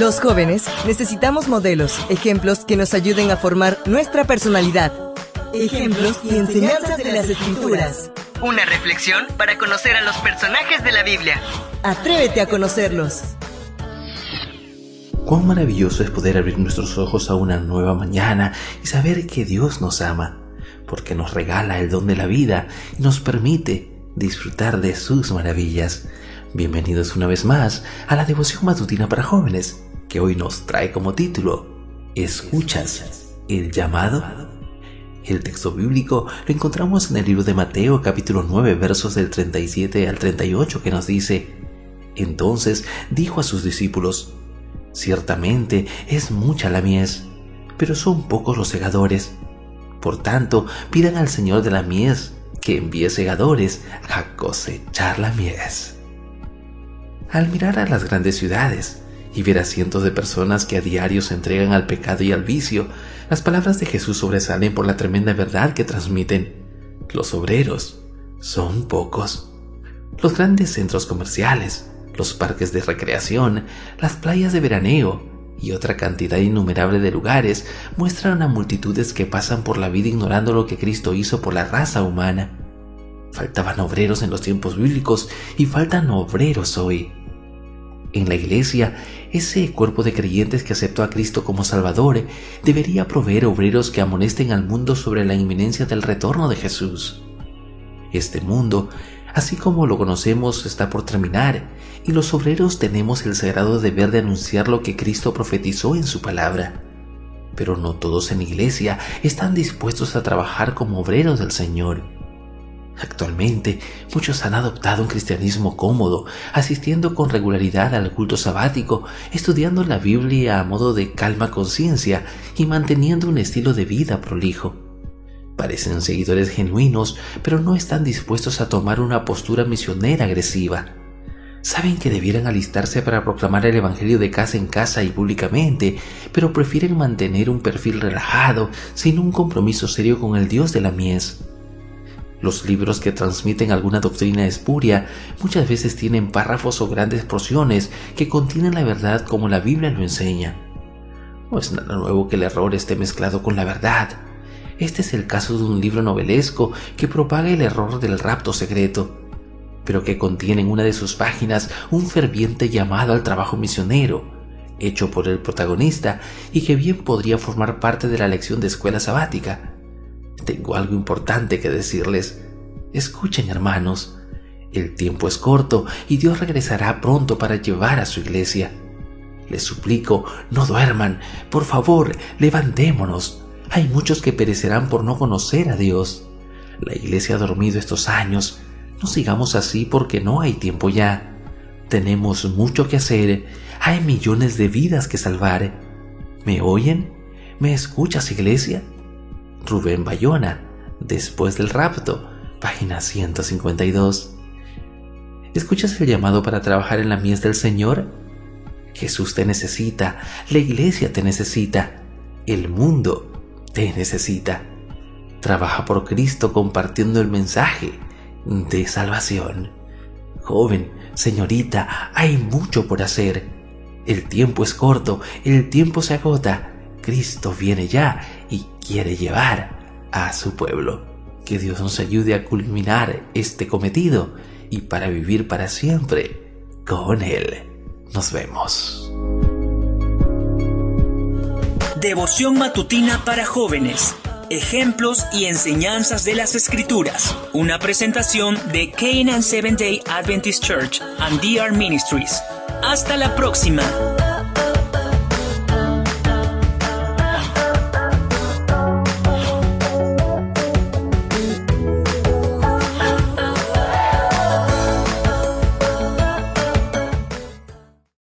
Los jóvenes necesitamos modelos, ejemplos que nos ayuden a formar nuestra personalidad. Ejemplos y enseñanzas de las escrituras. Una reflexión para conocer a los personajes de la Biblia. Atrévete a conocerlos. Cuán maravilloso es poder abrir nuestros ojos a una nueva mañana y saber que Dios nos ama, porque nos regala el don de la vida y nos permite disfrutar de sus maravillas. Bienvenidos una vez más a la devoción matutina para jóvenes, que hoy nos trae como título ¿Escuchas el llamado? El texto bíblico lo encontramos en el libro de Mateo capítulo 9 versos del 37 al 38 que nos dice, Entonces dijo a sus discípulos, Ciertamente es mucha la mies, pero son pocos los segadores. Por tanto, pidan al Señor de la mies que envíe segadores a cosechar la mies. Al mirar a las grandes ciudades y ver a cientos de personas que a diario se entregan al pecado y al vicio, las palabras de Jesús sobresalen por la tremenda verdad que transmiten. Los obreros son pocos. Los grandes centros comerciales, los parques de recreación, las playas de veraneo y otra cantidad innumerable de lugares muestran a multitudes que pasan por la vida ignorando lo que Cristo hizo por la raza humana. Faltaban obreros en los tiempos bíblicos y faltan obreros hoy. En la iglesia, ese cuerpo de creyentes que aceptó a Cristo como Salvador debería proveer obreros que amonesten al mundo sobre la inminencia del retorno de Jesús. Este mundo así como lo conocemos, está por terminar, y los obreros tenemos el sagrado deber de anunciar lo que Cristo profetizó en su palabra. Pero no todos en la iglesia están dispuestos a trabajar como obreros del Señor. Actualmente, muchos han adoptado un cristianismo cómodo, asistiendo con regularidad al culto sabático, estudiando la Biblia a modo de calma conciencia y manteniendo un estilo de vida prolijo. Parecen seguidores genuinos, pero no están dispuestos a tomar una postura misionera agresiva. Saben que debieran alistarse para proclamar el Evangelio de casa en casa y públicamente, pero prefieren mantener un perfil relajado, sin un compromiso serio con el Dios de la mies. Los libros que transmiten alguna doctrina espuria muchas veces tienen párrafos o grandes porciones que contienen la verdad como la Biblia lo enseña. No es nada nuevo que el error esté mezclado con la verdad. Este es el caso de un libro novelesco que propaga el error del rapto secreto, pero que contiene en una de sus páginas un ferviente llamado al trabajo misionero, hecho por el protagonista y que bien podría formar parte de la lección de escuela sabática. Tengo algo importante que decirles. Escuchen, hermanos, el tiempo es corto y Dios regresará pronto para llevar a su iglesia. Les suplico, no duerman, por favor, levantémonos. Hay muchos que perecerán por no conocer a Dios. La iglesia ha dormido estos años. No sigamos así porque no hay tiempo ya. Tenemos mucho que hacer. Hay millones de vidas que salvar. ¿Me oyen? ¿Me escuchas, iglesia? Rubén Bayona, después del rapto, página 152. ¿Escuchas el llamado para trabajar en la mies del Señor? Jesús te necesita, la iglesia te necesita, el mundo te necesita. Trabaja por Cristo compartiendo el mensaje de salvación. Joven, señorita, hay mucho por hacer. El tiempo es corto, el tiempo se agota. Cristo viene ya y quiere llevar a su pueblo. Que Dios nos ayude a culminar este cometido y para vivir para siempre con Él. Nos vemos. Devoción matutina para jóvenes. Ejemplos y enseñanzas de las Escrituras. Una presentación de Canaan Seventh Day Adventist Church and DR Ministries. Hasta la próxima.